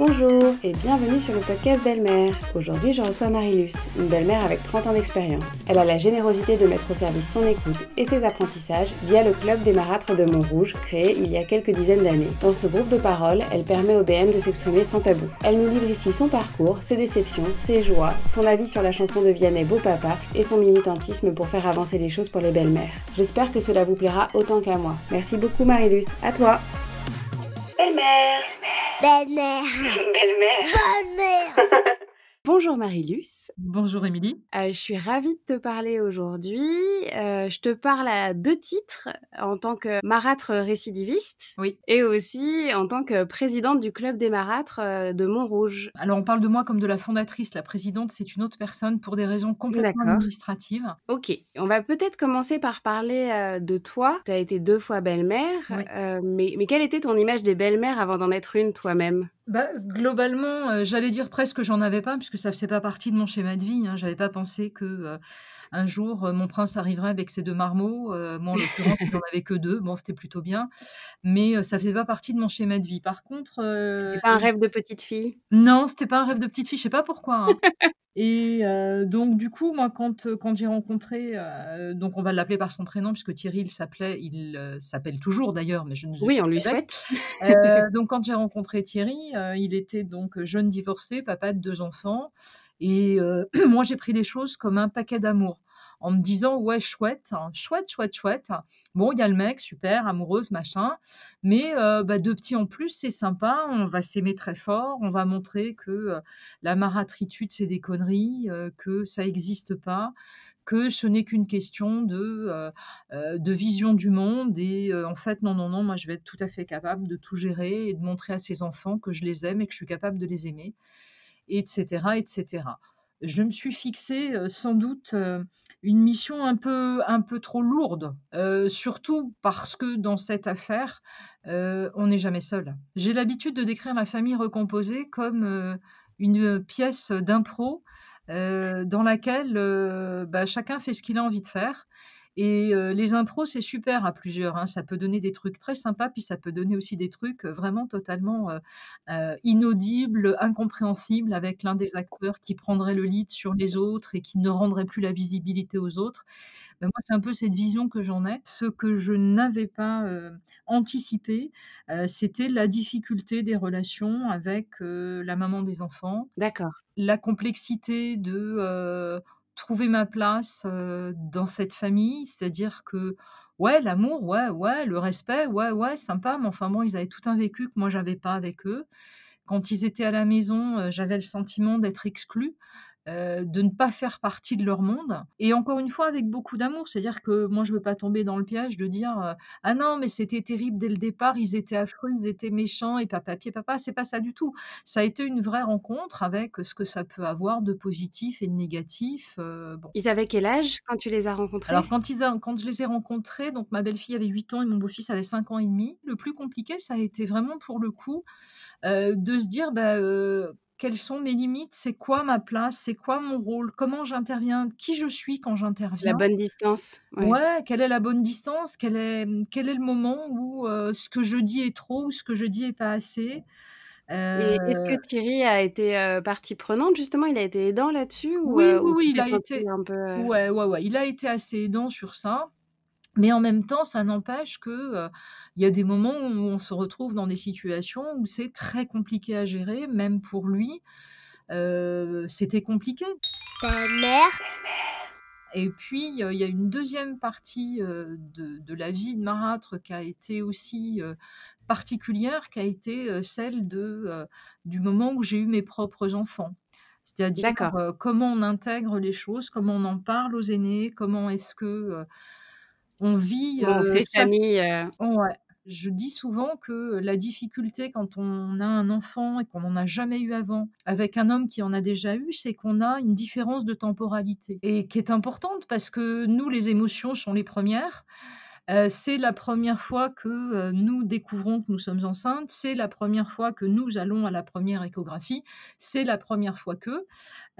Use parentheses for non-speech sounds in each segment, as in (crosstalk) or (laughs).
Bonjour et bienvenue sur le podcast Belle-Mère. Aujourd'hui, je reçois Marie-Luce, une belle-mère avec 30 ans d'expérience. Elle a la générosité de mettre au service son écoute et ses apprentissages via le club des marâtres de Montrouge, créé il y a quelques dizaines d'années. Dans ce groupe de parole, elle permet au BM de s'exprimer sans tabou. Elle nous livre ici son parcours, ses déceptions, ses joies, son avis sur la chanson de Vianney Beau Papa et son militantisme pour faire avancer les choses pour les belles-mères. J'espère que cela vous plaira autant qu'à moi. Merci beaucoup Marie-Luce, à toi Belle-mère Belle-mère. Belle-mère Belle-mère. Bonjour Marie-Luce. Bonjour Émilie. Euh, je suis ravie de te parler aujourd'hui. Euh, je te parle à deux titres, en tant que marâtre récidiviste Oui. et aussi en tant que présidente du club des marâtres euh, de Montrouge. Alors on parle de moi comme de la fondatrice. La présidente, c'est une autre personne pour des raisons complètement administratives. Ok, on va peut-être commencer par parler euh, de toi. Tu as été deux fois belle-mère, Oui. mais, mais quelle était ton image des belles-mères avant d'en être une toi-même? Bah, globalement, euh, j'allais dire presque que j'en avais pas, puisque ça faisait pas partie de mon schéma de vie. Hein. J'avais pas pensé que euh, un jour euh, mon prince arriverait avec ses deux marmots. Euh, moi, en (laughs) l'occurrence, il n'en avait que deux. Bon, c'était plutôt bien, mais euh, ça faisait pas partie de mon schéma de vie. Par contre, euh, C'est pas un rêve de petite fille? Non, c'était pas un rêve de petite fille, je sais pas pourquoi. hein. (laughs) Et euh, donc du coup, moi, quand euh, quand j'ai rencontré, euh, donc on va l'appeler par son prénom puisque Thierry il s'appelait, il euh, s'appelle toujours d'ailleurs, mais je ne Oui, on lui souhaite. Euh, (laughs) donc quand j'ai rencontré Thierry, euh, il était donc jeune divorcé, papa de deux enfants, et euh, (clears throat) moi j'ai pris les choses comme un paquet d'amour. En me disant, ouais, chouette, hein, chouette, chouette, chouette. Bon, il y a le mec, super, amoureuse, machin. Mais euh, bah, deux petits en plus, c'est sympa. On va s'aimer très fort. On va montrer que euh, la maratritude, c'est des conneries, euh, que ça n'existe pas, que ce n'est qu'une question de, de vision du monde. Et en fait, non, non, non, moi, je vais être tout à fait capable de tout gérer et de montrer à ces enfants que je les aime et que je suis capable de les aimer, etc., etc. Je me suis fixé sans doute une mission un peu, un peu trop lourde, surtout parce que dans cette affaire, on n'est jamais seul. J'ai l'habitude de décrire la famille recomposée comme une pièce d'impro dans laquelle bah, chacun fait ce qu'il a envie de faire. Et euh, les impros, c'est super à plusieurs. hein. Ça peut donner des trucs très sympas, puis ça peut donner aussi des trucs euh, vraiment totalement euh, inaudibles, incompréhensibles, avec l'un des acteurs qui prendrait le lead sur les autres et qui ne rendrait plus la visibilité aux autres. Ben, moi, c'est un peu cette vision que j'en ai. Ce que je n'avais pas euh, anticipé, c'était la difficulté des relations avec la maman des enfants, D'accord. la complexité de trouver ma place dans cette famille, c'est-à-dire que ouais, l'amour, ouais, ouais, le respect, ouais, ouais, sympa, mais enfin bon, ils avaient tout un vécu que moi j'avais pas avec eux. Quand ils étaient à la maison, j'avais le sentiment d'être exclue. Euh, de ne pas faire partie de leur monde et encore une fois avec beaucoup d'amour c'est-à-dire que moi je veux pas tomber dans le piège de dire euh, ah non mais c'était terrible dès le départ ils étaient affreux ils étaient méchants et papa pied papa c'est pas ça du tout ça a été une vraie rencontre avec ce que ça peut avoir de positif et de négatif. euh, bon. Ils avaient quel âge quand tu les as rencontrés? Alors quand, ils a- quand je les ai rencontrés, donc ma belle-fille avait 8 ans et mon beau-fils avait 5 ans et demi, le plus compliqué, ça a été vraiment pour le coup de se dire bah, quelles sont mes limites, c'est quoi ma place, c'est quoi mon rôle, comment j'interviens, qui je suis quand La j'interviens. bonne distance. ouais. Ouais, quelle est la bonne distance, quel est, quel est le moment où euh, ce que je dis est trop ou ce que je dis est pas assez. Est-ce Euh, que Thierry a été euh, partie prenante justement? Il a été aidant là-dessus ou, Oui, euh, oui, ou oui, il a été. un peu euh, Ouais, ouais, ouais. Il a été assez aidant sur ça. Mais en même temps, ça n'empêche que euh, il y a des moments où on se retrouve dans des situations où c'est très compliqué à gérer, même pour lui. Euh, c'était compliqué. Belle-mère. Et puis, euh, il y a une deuxième partie euh, de, de la vie de Marâtre qui a été aussi euh, particulière, qui a été celle de, du moment où j'ai eu mes propres enfants. C'est-à-dire comment on intègre les choses, comment on en parle aux aînés, comment est-ce que on vit on fait chaque... famille Ouais. Je dis souvent que la difficulté quand on a un enfant et qu'on n'en a jamais eu avant, avec un homme qui en a déjà eu, c'est qu'on a une différence de temporalité et qui est importante parce que nous, les émotions sont les premières. Euh, c'est la première fois que euh, nous découvrons que nous sommes enceintes, c'est la première fois que nous allons à la première échographie, c'est la première fois que.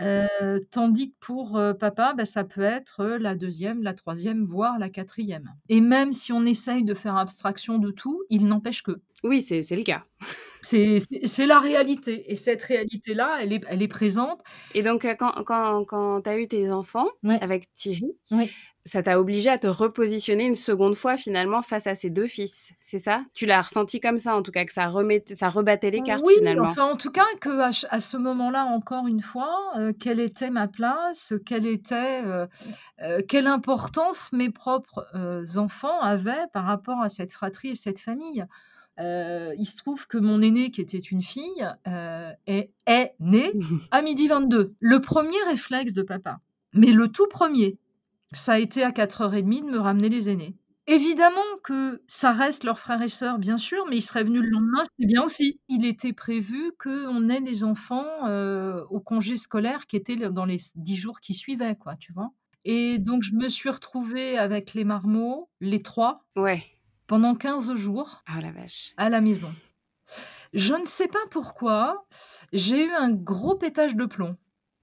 Euh, tandis que pour papa, bah, ça peut être la deuxième, la troisième, voire la quatrième. Et même si on essaye de faire abstraction de tout, il n'empêche que. Oui, c'est le cas. C'est la réalité et cette réalité-là, elle est elle est présente. Et donc, quand quand quand tu as eu tes enfants Ouais. avec Thierry. Ça t'a obligé à te repositionner une seconde fois finalement face à ces 2 fils, c'est ça? Tu l'as ressenti comme ça en tout cas, que ça remettait ça rebattait les cartes Oui, finalement? enfin en tout cas qu'à ch à ce moment-là encore une fois, heu, quelle était ma place? Quelle était, heu heu, quelle importance mes propres, enfants avaient par rapport à cette fratrie et cette famille? Il se trouve que mon aînée qui était une fille, est est née (laughs) à 12:22. Le premier réflexe de papa, mais le tout premier, ça a été à 4:30 de me ramener les aînés. Évidemment que ça reste leurs frères et sœurs, bien sûr, mais ils seraient venus le lendemain, c'était bien aussi. Il était prévu qu'on ait les enfants, heu, au congé scolaire qui était dans les 10 jours qui suivaient quoi, tu vois? Et donc je me suis retrouvée avec les marmots, les 3 Ouais. pendant 15 jours Oh la vache. à la maison. Je ne sais pas pourquoi, j'ai eu un gros pétage de plomb.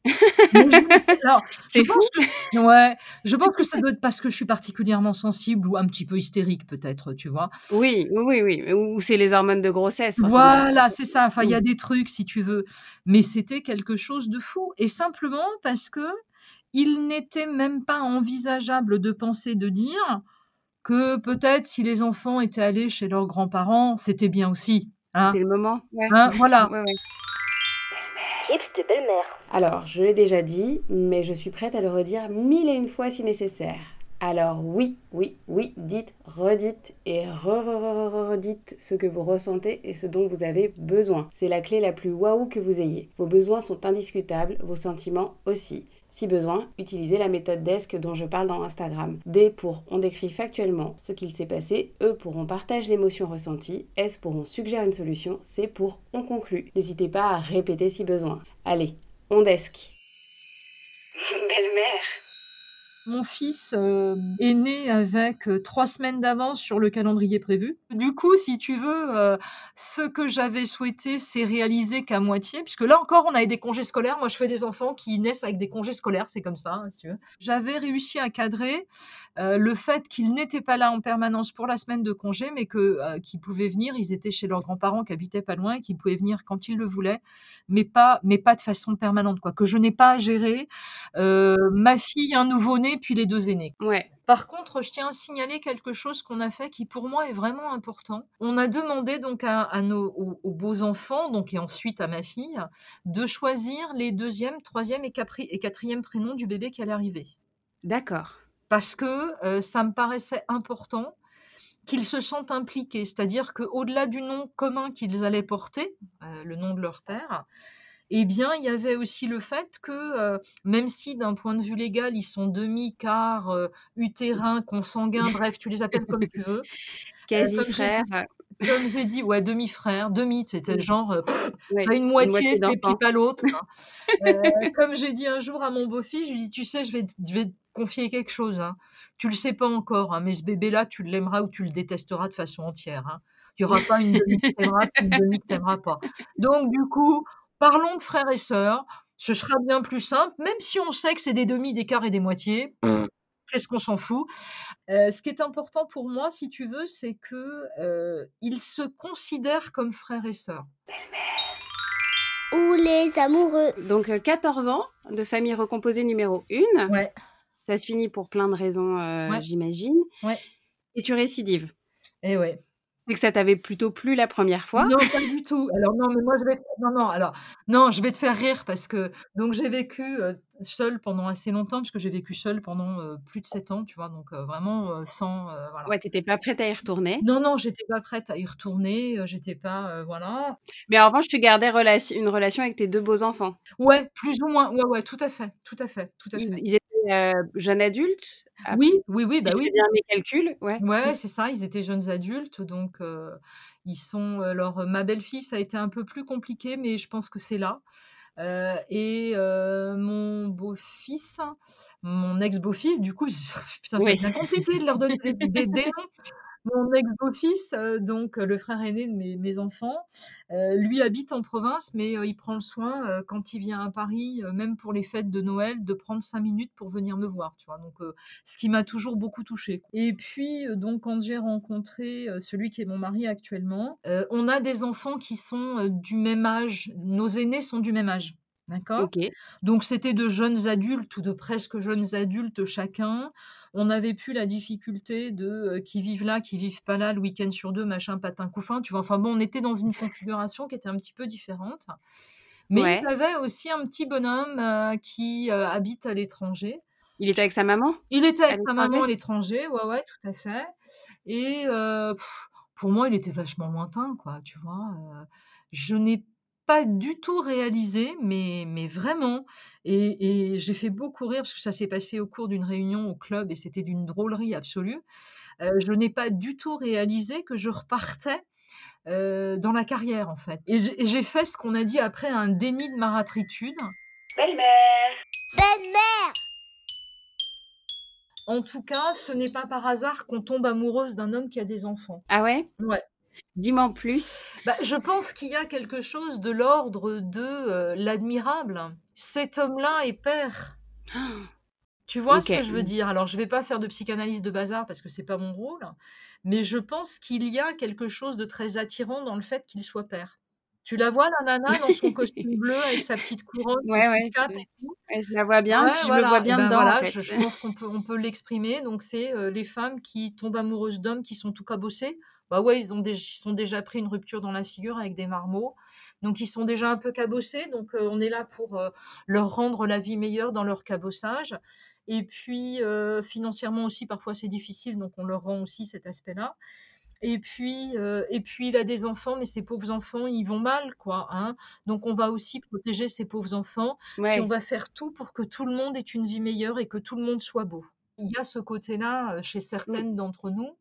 Mais je alors, je (laughs) C'est fou! pense que ouais, je pense que ça doit être parce que je suis particulièrement sensible ou un petit peu hystérique peut-être, tu vois? Oui, oui, oui, oui, ou ou c'est les hormones de grossesse, enfin Voilà, c'est ça, enfin il y a des trucs si tu veux, mais c'était quelque chose de fou et simplement parce qu'il n'était même pas envisageable de penser, de dire que peut-être si les enfants étaient allés chez leurs grands-parents, c'était bien aussi, hein? C'est le moment, ouais. Hein, voilà. Ouais, ouais. Tips de belle-mère. Alors, je l'ai déjà dit, mais je suis prête à le redire mille et une fois si nécessaire. Alors oui, oui, oui, dites, redites et re, re, re, re, redites ce que vous ressentez et ce dont vous avez besoin. C'est la clé la plus waouh que vous ayez. Vos besoins sont indiscutables, vos sentiments aussi. Si besoin, utilisez la méthode DESC dont je parle dans Instagram. D pour on décrit factuellement ce qu'il s'est passé, E pour on partage l'émotion ressentie, S pour on suggère une solution, C pour on conclut. N'hésitez pas à répéter si besoin. Allez, on DESC. Belle-mère Mon fils, heu, est né avec, heu, 3 semaines d'avance sur le calendrier prévu. Du coup, si tu veux, heu, ce que j'avais souhaité s'est réalisé qu'à moitié, puisque là encore, on avait des congés scolaires. Moi, je fais des enfants qui naissent avec des congés scolaires, c'est comme ça, hein, si tu veux. J'avais réussi à cadrer, le fait qu'ils n'étaient pas là en permanence pour la semaine de congé, mais que, qu'ils pouvaient venir. Ils étaient chez leurs grands-parents qui habitaient pas loin et qu'ils pouvaient venir quand ils le voulaient, mais pas mais pas de façon permanente, quoi. Que je n'ai pas à gérer, ma fille, un nouveau-né, puis les 2 aînés. Ouais. Par contre, je tiens à signaler quelque chose qu'on a fait qui pour moi est vraiment important. On a demandé donc à à nos aux aux beaux-enfants, donc et ensuite à ma fille, de choisir les 2e, 3e et capri et 4e prénoms du bébé qui allait arriver. D'accord. Parce que, heu, ça me paraissait important qu'ils se sentent impliqués. C'est-à-dire qu'au-delà du nom commun qu'ils allaient porter, heu, le nom de leur père, eh bien, il y avait aussi le fait que, heu, même si d'un point de vue légal, ils sont demi, quart, heu, utérin, consanguin, bref, tu les appelles comme tu veux. Heu, Quasi comme j'ai dit, ouais, demi-frère, demi, c'était genre, pas une moitié, sais, puis pas l'autre. Heu, (laughs) comme j'ai dit un jour à mon beau-fils, je lui ai dit: «Tu sais, je vais t je vais te confier quelque chose, hein. Tu le sais pas encore, hein, mais ce bébé-là, tu l'aimeras ou tu le détesteras de façon entière, hein. Il y aura pas une demi que tu aimeras, puis une demi que tu aimeras pas. Donc du coup, parlons de frères et sœurs, ce sera bien plus simple, même si on sait que c'est des demi, des quarts et des moitiés, qu'est-ce qu'on s'en fout?» Heu, ce qui est important pour moi, si tu veux, c'est que, heu, ils se considèrent comme frères et sœurs. Ou les amoureux. Donc, heu, 14 ans de famille recomposée numéro 1. Ouais. Ça se finit pour plein de raisons, Ouais. j'imagine. Ouais. Et tu récidives. Et ouais. C'est que ça t'avait plutôt plu la 1re fois? Non, pas du tout. Alors non, mais moi je vais non, non, alors non, je vais te faire rire parce que donc j'ai vécu, heu, seule pendant assez longtemps, puisque j'ai vécu seule pendant, heu, plus de 7 ans, tu vois? Donc heu, vraiment, sans, voilà. Ouais, tu étais pas prête à y retourner. Non, non, j'étais pas prête à y retourner, j'étais pas, voilà. Mais en revanche, tu gardais relation une relation avec tes 2 beaux-enfants? Ouais, plus ou moins, ouais, ouais, tout à fait, tout à fait, tout à fait. ils heu, jeunes adultes? Oui, oui, oui, bah oui. bien mes calculs, ouais. Ouais, c'est ça, ils étaient jeunes adultes, donc heu, ils sont alors, ma belle-fille, ça a été un peu plus compliqué, mais je pense que c'est là. Et mon beau-fils, mon ex-beau-fils, du coup, (laughs) putain, ça Oui. devient compliqué de leur donner des des des noms. Mon ex-beau-fils, heu, donc le frère aîné de mes mes enfants, heu, lui habite en province, mais il prend le soin, quand il vient à Paris, même pour les fêtes de Noël, de prendre 5 minutes pour venir me voir, tu vois? Donc ce qui m'a toujours beaucoup touchée et puis, donc quand j'ai rencontré, celui qui est mon mari actuellement, on a des enfants qui sont, du même âge. Nos aînés sont du même âge. D'accord? Donc c'était de jeunes adultes ou de presque jeunes adultes chacun. On n'avait plus la difficulté de, qui vivent là, qui vivent pas là, le week-end sur 2, machin, patin, couffin, tu vois? Enfin bon, on était dans une configuration qui était un petit peu différente. Mais il Ouais. y avait aussi un petit bonhomme, qui, habite à l'étranger. Il était avec sa maman? Il était avec sa maman à l'étranger? ouais, ouais, tout à fait et pour moi, il était vachement lointain, quoi, tu vois? Je n'ai pas du tout réalisé, mais mais vraiment et et j'ai fait beaucoup rire parce que ça s'est passé au cours d'une réunion au club et c'était d'une drôlerie absolue. Heu, je n'ai pas du tout réalisé que je repartais, heu, dans la carrière, en fait et j'ai et j'ai fait ce qu'on a dit après un déni de maratritude. Belle-mère. Belle-mère. En tout cas, ce n'est pas par hasard qu'on tombe amoureuse d'un homme qui a des enfants. Ah ouais? Ouais. Dis-moi en plus. Bah, je pense qu'il y a quelque chose de l'ordre de, heu, l'admirable. Cet homme-là est père. Tu vois ce que je veux dire? Alors je vais pas faire de psychanalyse de bazar parce que c'est pas mon rôle, mais je pense qu'il y a quelque chose de très attirant dans le fait qu'il soit père. Tu la vois la nana dans son (laughs) costume bleu avec sa petite couronne, Ouais, je et tout? ouais, je la vois bien, je me voilà vois bien ben dedans, en voilà, fait. je je pense qu'on peut on peut l'exprimer donc c'est, heu, les femmes qui tombent amoureuses d'hommes qui sont tout cabossés. Bah ouais, ils ont ils sont déjà pris une rupture dans la figure avec des marmots, donc ils sont déjà un peu cabossés, donc heu, on est là pour, heu, leur rendre la vie meilleure dans leur cabossage. Et puis, heu, financièrement aussi parfois c'est difficile, donc on leur rend aussi cet aspect-là. Et puis, et puis il a des enfants, mais ces pauvres enfants, ils vont mal, quoi, hein, donc on va aussi protéger ces pauvres enfants, puis on va faire tout pour que tout le monde ait une vie meilleure et que tout le monde soit beau. Il y a ce côté-là, chez Mmh. certaines d'entre nous,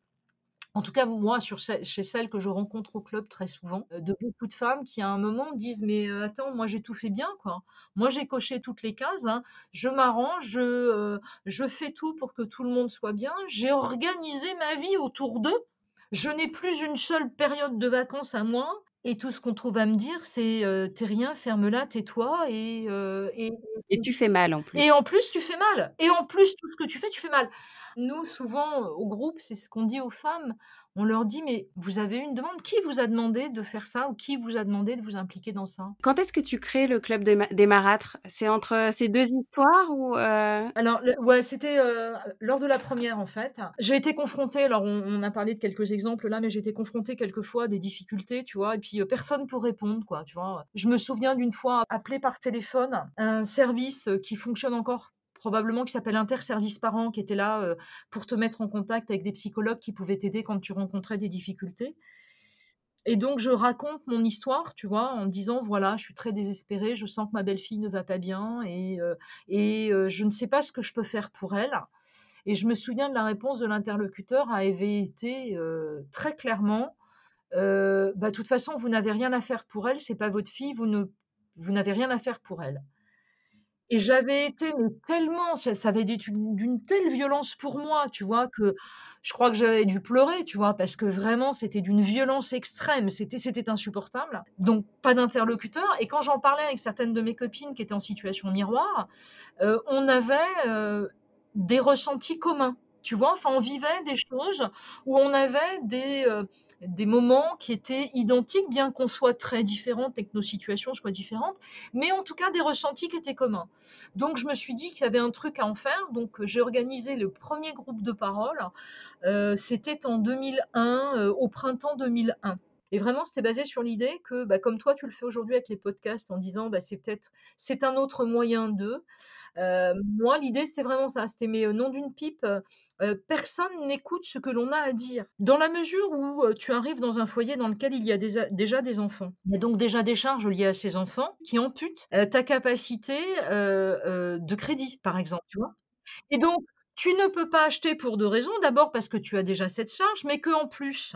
en tout cas moi chez celles que je rencontre au club très souvent, heu, de beaucoup de femmes qui à un moment disent: «Mais heu, attends, moi j'ai tout fait bien, quoi. Moi j'ai coché toutes les cases, hein. Je m'arrange, je, heu, je fais tout pour que tout le monde soit bien. J'ai organisé ma vie autour d'eux. Je n'ai plus une seule période de vacances à moi et tout ce qu'on trouve à me dire c'est, heu: "Tu es rien, ferme-la, tais-toi et heu et Et et tu fais mal, en et en plus. plus tu fais mal et en plus tout ce que tu fais, tu fais mal." Nous souvent, au groupe, c'est ce qu'on dit aux femmes. On leur dit: «Mais vous avez une demande? Qui vous a demandé de faire ça ou qui vous a demandé de vous impliquer dans ça?» Quand est-ce que tu crées le club des ma des marâtres? C'est entre ces 2 histoires ou heu? Alors le ouais, c'était, heu, lors de la 1re en fait. J'ai été confrontée, alors on on a parlé de quelques exemples là, mais j'ai été confrontée quelquefois à des difficultés, tu vois? Et puis, heu, personne pour répondre quoi, tu vois? Je me souviens d'une fois appeler par téléphone un service, qui fonctionne encore probablement, qui s'appelle Inter-Services Parents, qui était là, heu, pour te mettre en contact avec des psychologues qui pouvaient t'aider quand tu rencontrais des difficultés et donc je raconte mon histoire, tu vois? En disant: «Voilà, je suis très désespérée, je sens que ma belle-fille ne va pas bien et heu et heu, je ne sais pas ce que je peux faire pour elle» et je me souviens de la réponse de l'interlocuteur avait été, très clairement, «Bah, de toute façon, vous n'avez rien à faire pour elle, c'est pas votre fille, vous ne vous n'avez rien à faire pour elle» et j'avais été mais tellement ça avait été d'une telle violence pour moi, tu vois? Que je crois que j'avais dû pleurer, tu vois? Parce que vraiment c'était d'une violence extrême, c'était insupportable. Donc pas d'interlocuteur et quand j'en parlais avec certaines de mes copines qui étaient en situation miroir, heu, on avait, heu, des ressentis communs, tu vois? Enfin, on vivait des choses où on avait des, heu, des moments qui étaient identiques, bien qu'on soit très différentes et que nos situations soient différentes, mais en tout cas des ressentis qui étaient communs. Donc je me suis dit qu'il y avait un truc à en faire, donc j'ai organisé le 1er groupe de parole, heu, c'était en 2001, heu, au printemps 2001 et vraiment c'était basé sur l'idée que, bah, comme toi tu le fais aujourd'hui avec les podcasts en disant: «Bah, c'est peut-être c'est un autre moyen de», heu, moi l'idée c'est vraiment ça, c'était mais, heu, nom d'une pipe, heu heu, personne n'écoute ce que l'on a à dire. Dans la mesure où, tu arrives dans un foyer dans lequel il y a déjà des enfants. Il y a donc déjà des charges liées à ces enfants qui amputent, ta capacité, de crédit, par exemple, tu vois? Et donc tu ne peux pas acheter pour deux raisons. D'abord parce que tu as déjà cette charge, mais que en plus,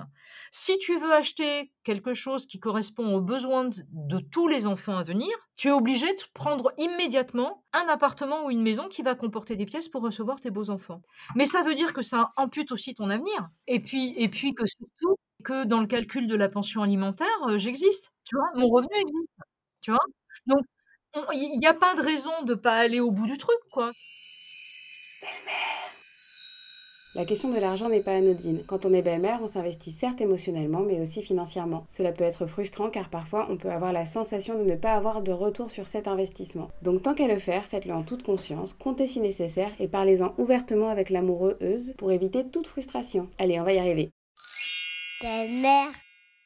si tu veux acheter quelque chose qui correspond aux besoins de tous les enfants à venir, tu es obligé de prendre immédiatement un appartement ou une maison qui va comporter des pièces pour recevoir tes beaux enfants. Mais ça veut dire que ça ampute aussi ton avenir. Et puis, et puis que surtout, que dans le calcul de la pension alimentaire, euh, j'existe. Tu vois, mon revenu existe. Tu vois Donc, il n'y a pas de raison de pas aller au bout du truc, quoi. La question de l'argent n'est pas anodine. Quand on est belle-mère, on s'investit certes émotionnellement, mais aussi financièrement. Cela peut être frustrant car parfois on peut avoir la sensation de ne pas avoir de retour sur cet investissement. Donc tant qu'à le faire, faites-le en toute conscience, comptez si nécessaire et parlez-en ouvertement avec l'amoureuse pour éviter toute frustration. Allez, on va y arriver. Belle-mère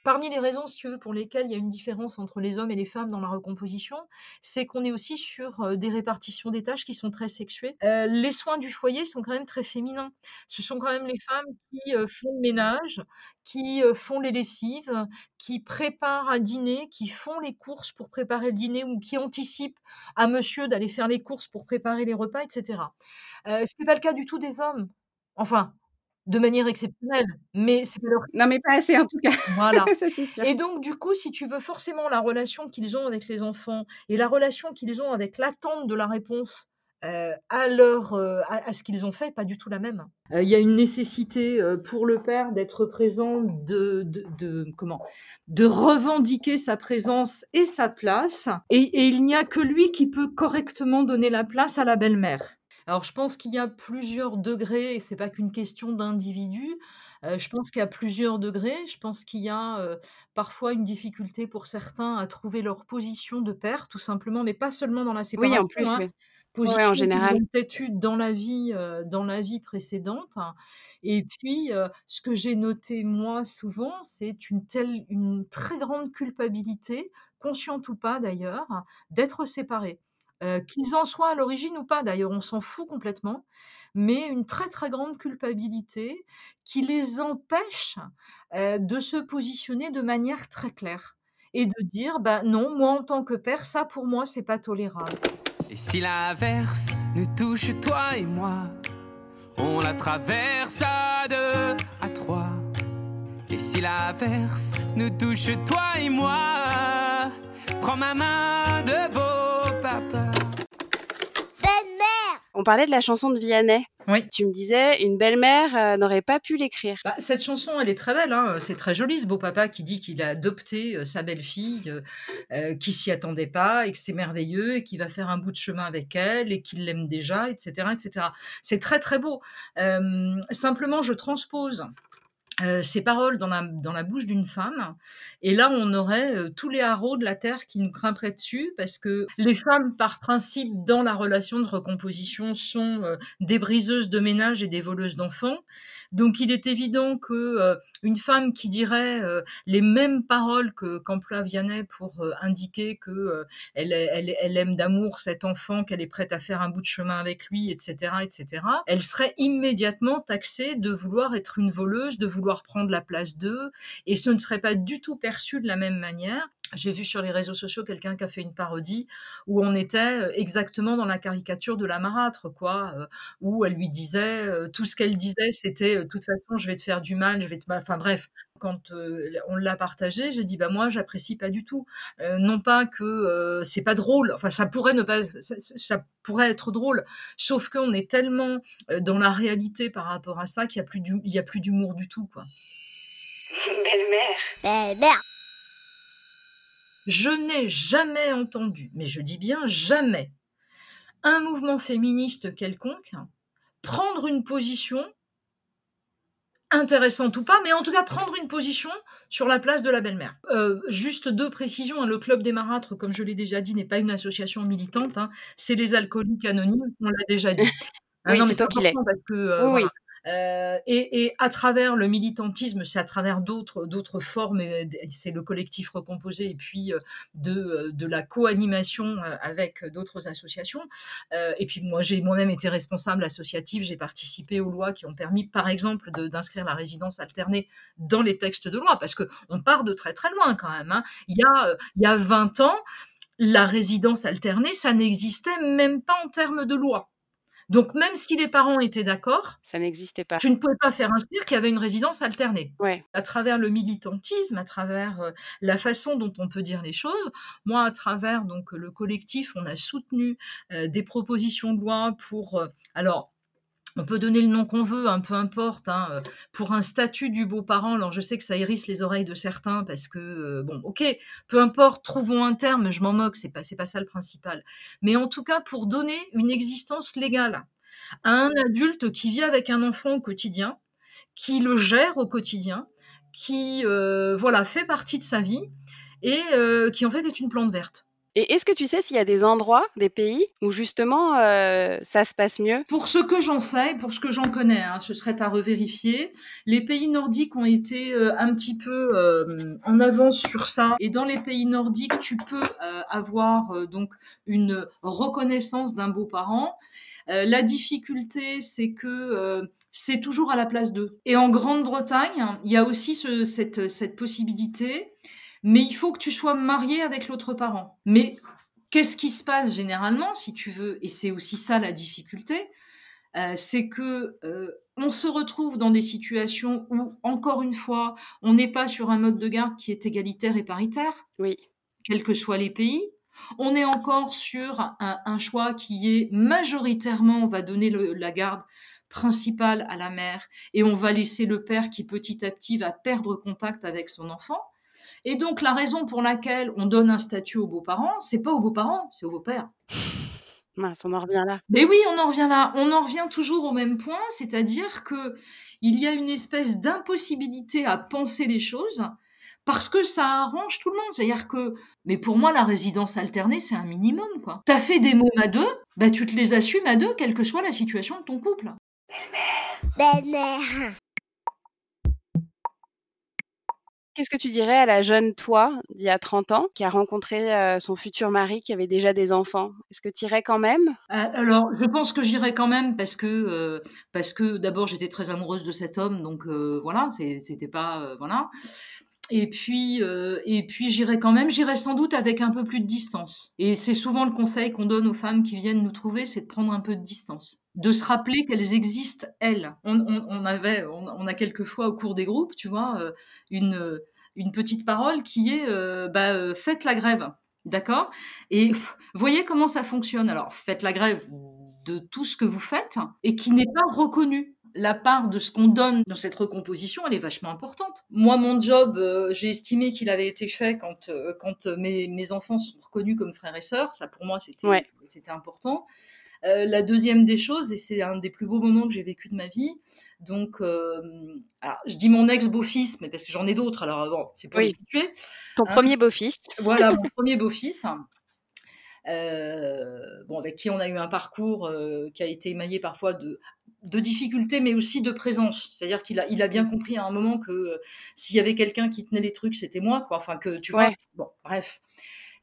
Parmi les raisons, si tu veux, pour lesquelles il y a une différence entre les hommes et les femmes dans la recomposition, c'est qu'on est aussi sur euh, des répartitions des tâches qui sont très sexuées. Euh, les soins du foyer sont quand même très féminins. Ce sont quand même les femmes qui euh, font le ménage, qui font les lessives, qui préparent à dîner, qui font les courses pour préparer le dîner ou qui anticipent à monsieur d'aller faire les courses pour préparer les repas, etc. ce n'est pas le cas du tout des hommes. Enfin, de manière exceptionnelle, mais c'est pas leur Non, mais pas assez en tout cas. Voilà. (laughs) Ça, c'est sûr. Et donc, du coup, si tu veux forcément la relation qu'ils ont avec les enfants et la relation qu'ils ont avec l'attente de la réponse euh, à, leur, euh, à, ce qu'ils ont fait, pas du tout la même. Euh, il y a une nécessité pour le père d'être présent, de, de, de, comment, de revendiquer sa présence et sa place, et, et il n'y a que lui qui peut correctement donner la place à la belle-mère. Alors je pense qu'il y a plusieurs degrés, et c'est pas qu'une question d'individu. Euh, je pense qu'il y a plusieurs degrés. Je pense qu'il y a euh, parfois une difficulté pour certains à trouver leur position de père, tout simplement, mais pas seulement dans la séparation. Oui, en plus, hein. en général. eu dans la vie, euh, dans la vie précédente. Et puis, ce que j'ai noté moi souvent, c'est une telle, une très grande culpabilité, consciente ou pas d'ailleurs, d'être séparés. Euh, qu'ils en soient à l'origine ou pas, d'ailleurs, on s'en fout complètement, mais une très très grande culpabilité qui les empêche euh, de se positionner de manière très claire et de dire bah non, moi en tant que père, ça pour moi c'est pas tolérable. Et si l'averse nous touche toi et moi, on la traverse à deux, à trois. Et si l'averse nous touche toi et moi, prends ma main On parlait de la chanson de Vianney. Oui. Tu me disais, une belle-mère euh, n'aurait pas pu l'écrire. Bah, cette chanson, elle est très belle. Hein. C'est très joli, ce beau papa qui dit qu'il a adopté euh, sa belle-fille, euh, qui s'y attendait pas, et que c'est merveilleux, et qu'il va faire un bout de chemin avec elle, et qu'il l'aime déjà, etc., etc. C'est très très beau. simplement, je transpose euh, ces paroles dans la, dans la bouche d'une femme. Et là, on aurait euh, tous les haro de la terre qui nous grimperaient dessus, parce que les femmes, par principe, dans la relation de recomposition, sont euh, des briseuses de ménage et des voleuses d'enfants. Donc, il est évident que une femme qui dirait les mêmes paroles que qu'emploie Vianney pour indiquer que elle, elle, elle, aime d'amour cet enfant, qu'elle est prête à faire un bout de chemin avec lui, etc., etc., elle serait immédiatement taxée de vouloir être une voleuse, de vouloir prendre la place d'eux, et ce ne serait pas du tout perçu de la même manière. J'ai vu sur les réseaux sociaux quelqu'un qui a fait une parodie où on était euh, exactement dans la caricature de la marâtre, quoi, euh, où elle lui disait euh, tout ce qu'elle disait, c'était de toute façon je vais te faire du mal, je vais te, enfin bref. Quand on l'a partagé, j'ai dit bah moi j'apprécie pas du tout. non pas que c'est pas drôle, enfin ça pourrait ne pas, ça, ça pourrait être drôle, sauf qu'on est tellement dans la réalité par rapport à ça qu'il y a plus il y a plus d'humour du tout, quoi. Belle-mère. Belle-mère. Je n'ai jamais entendu, mais je dis bien jamais, un mouvement féministe quelconque prendre une position intéressante ou pas, mais en tout cas prendre une position sur la place de la belle-mère. Euh, juste deux précisions, hein, le Club des Marâtres, comme je l'ai déjà dit, n'est pas une association militante, hein. c'est les alcooliques anonymes, on l'a déjà dit. Ah non, mais c'est important parce que euh, oui. Euh, et, et, à travers le militantisme, c'est à travers d'autres formes, c'est le collectif recomposé et puis euh, de, euh, de la co-animation avec d'autres associations. et puis moi, j'ai moi-même été responsable associatif, j'ai participé aux lois qui ont permis, par exemple, d'inscrire la résidence alternée dans les textes de loi, parce que on part de très très loin quand même. Hein. Il y a il y a 20 ans, la résidence alternée, ça n'existait même pas en termes de loi. Donc même si les parents étaient d'accord, ça n'existait pas. Tu ne pouvais pas faire inscrire qu'il y avait une résidence alternée. Ouais. À travers le militantisme, à travers euh, la façon dont on peut dire les choses, moi à travers donc le collectif, on a soutenu euh, des propositions de loi pour euh, alors on peut donner le nom qu'on veut, hein, peu importe, hein, pour un statut du beau-parent. Alors je sais que ça hérisse les oreilles de certains parce que bon, ok, peu importe, trouvons un terme. Je m'en moque, c'est pas pas ça le principal. Mais en tout cas, pour donner une existence légale à un adulte qui vit avec un enfant au quotidien, qui le gère au quotidien, qui voilà fait partie de sa vie et qui en fait est une plante verte. Et est-ce que tu sais s'il y a des endroits, des pays où justement euh, ça se passe mieux? Pour ce que j'en sais, pour ce que j'en connais, hein, ce serait à revérifier. Les pays nordiques ont été euh, un petit peu euh, en avance sur ça. Et dans les pays nordiques, tu peux avoir donc une reconnaissance d'un beau-parent. la difficulté, c'est que c'est toujours à la place d'eux. Et en Grande-Bretagne, il y a aussi ce, cette, cette possibilité mais il faut que tu sois marié avec l'autre parent. Mais qu'est-ce qui se passe généralement, si tu veux, et c'est aussi ça la difficulté, euh, c'est que euh, on se retrouve dans des situations où, encore une fois, on n'est pas sur un mode de garde qui est égalitaire et paritaire, oui. quels que soient les pays. On est encore sur un, choix qui est majoritairement, on va donner la garde principale à la mère et on va laisser le père qui petit à petit va perdre contact avec son enfant. Et donc, la raison pour laquelle on donne un statut aux beaux-parents, c'est pas aux beaux-parents, c'est aux beaux-pères. (sighs) on en revient là. Mais oui, on en revient là. On en revient toujours au même point, c'est-à-dire que il y a une espèce d'impossibilité à penser les choses parce que ça arrange tout le monde. C'est-à-dire que, mais pour moi, la résidence alternée, c'est un minimum, quoi. T'as fait des mômes à deux, bah tu te les assumes à deux, quelle que soit la situation de ton couple. Belle-mère. Belle-mère. Qu'est-ce que tu dirais à la jeune toi d'il y a 30 ans qui a rencontré euh, son futur mari qui avait déjà des enfants? Est-ce que tu irais quand même? Euh, Alors, je pense que j'irais quand même parce que euh, parce que d'abord j'étais très amoureuse de cet homme, donc voilà, c'était pas voilà. Et puis, et puis j'irai quand même, j'irai sans doute avec un peu plus de distance. Et c'est souvent le conseil qu'on donne aux femmes qui viennent nous trouver, c'est de prendre un peu de distance, de se rappeler qu'elles existent elles. On, on, on avait, on, on, a quelquefois au cours des groupes, tu vois, une une petite parole qui est euh, bah, faites la grève, d'accord? Et voyez comment ça fonctionne. Alors faites la grève de tout ce que vous faites et qui n'est pas reconnu la part de ce qu'on donne dans cette recomposition, elle est vachement importante. Moi, mon job, euh, j'ai estimé qu'il avait été fait quand, euh, quand mes, mes, enfants sont reconnus comme frères et sœurs. Ça, pour moi, c'était c'était important. Euh, la deuxième des choses, et c'est un des plus beaux moments que j'ai vécu de ma vie, donc, alors, je dis mon ex-beau-fils, mais parce que j'en ai d'autres, alors bon, c'est pour oui. situer. Ton hein. premier beau-fils. Voilà, mon (laughs) premier beau-fils. bon, avec qui on a eu un parcours qui a été émaillé parfois de de difficultés, mais aussi de présence. C'est-à-dire qu'il a, il a bien compris à un moment que euh, s'il y avait quelqu'un qui tenait les trucs, c'était moi, quoi. Enfin, que tu vois. Bon, bref.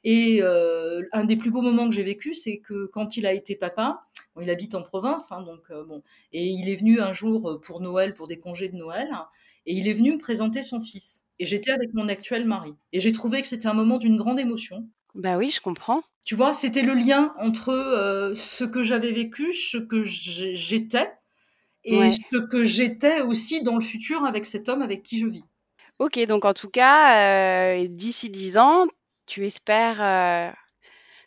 Et euh, un des plus beaux moments que j'ai vécu, c'est que quand il a été papa, il habite en province, hein, donc euh, bon, et il est venu un jour pour Noël, pour des congés de Noël, et il est venu me présenter son fils. Et j'étais avec mon actuel mari. Et j'ai trouvé que c'était un moment d'une grande émotion. Bah oui, je comprends. Tu vois, c'était le lien entre ce que j'avais vécu, ce que j'étais, et ce que j'étais aussi dans le futur avec cet homme avec qui je vis. Ok, donc en tout cas, euh, d'ici dix ans, tu espères euh,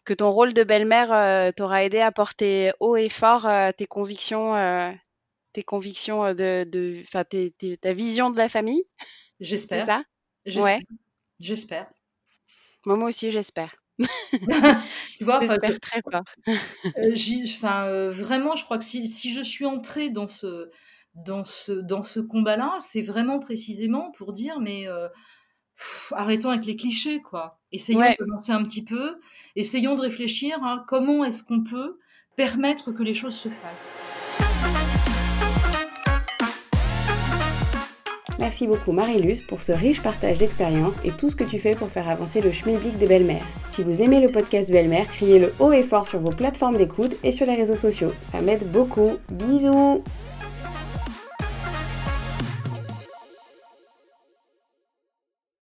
que ton rôle de belle-mère euh, t'aura aidé à porter haut et fort tes convictions, tes convictions de, de ta vision de la famille? J'espère. C'est ça? Ouais. J'espère. Moi aussi, j'espère. (laughs) tu vois, j'espère très fort. Euh, euh, vraiment, je crois que si, si, je suis entrée dans ce, dans ce, dans ce combat-là, c'est vraiment précisément pour dire, mais euh, arrêtons avec les clichés, quoi. Essayons de commencer un petit peu, essayons de réfléchir à comment est-ce qu'on peut permettre que les choses se fassent? Merci beaucoup Marilus pour ce riche partage d'expériences et tout ce que tu fais pour faire avancer le schmilblick des belles-mères. Si vous aimez le podcast Belle-Mère, criez-le haut et fort sur vos plateformes d'écoute et sur les réseaux sociaux. Ça m'aide beaucoup. Bisous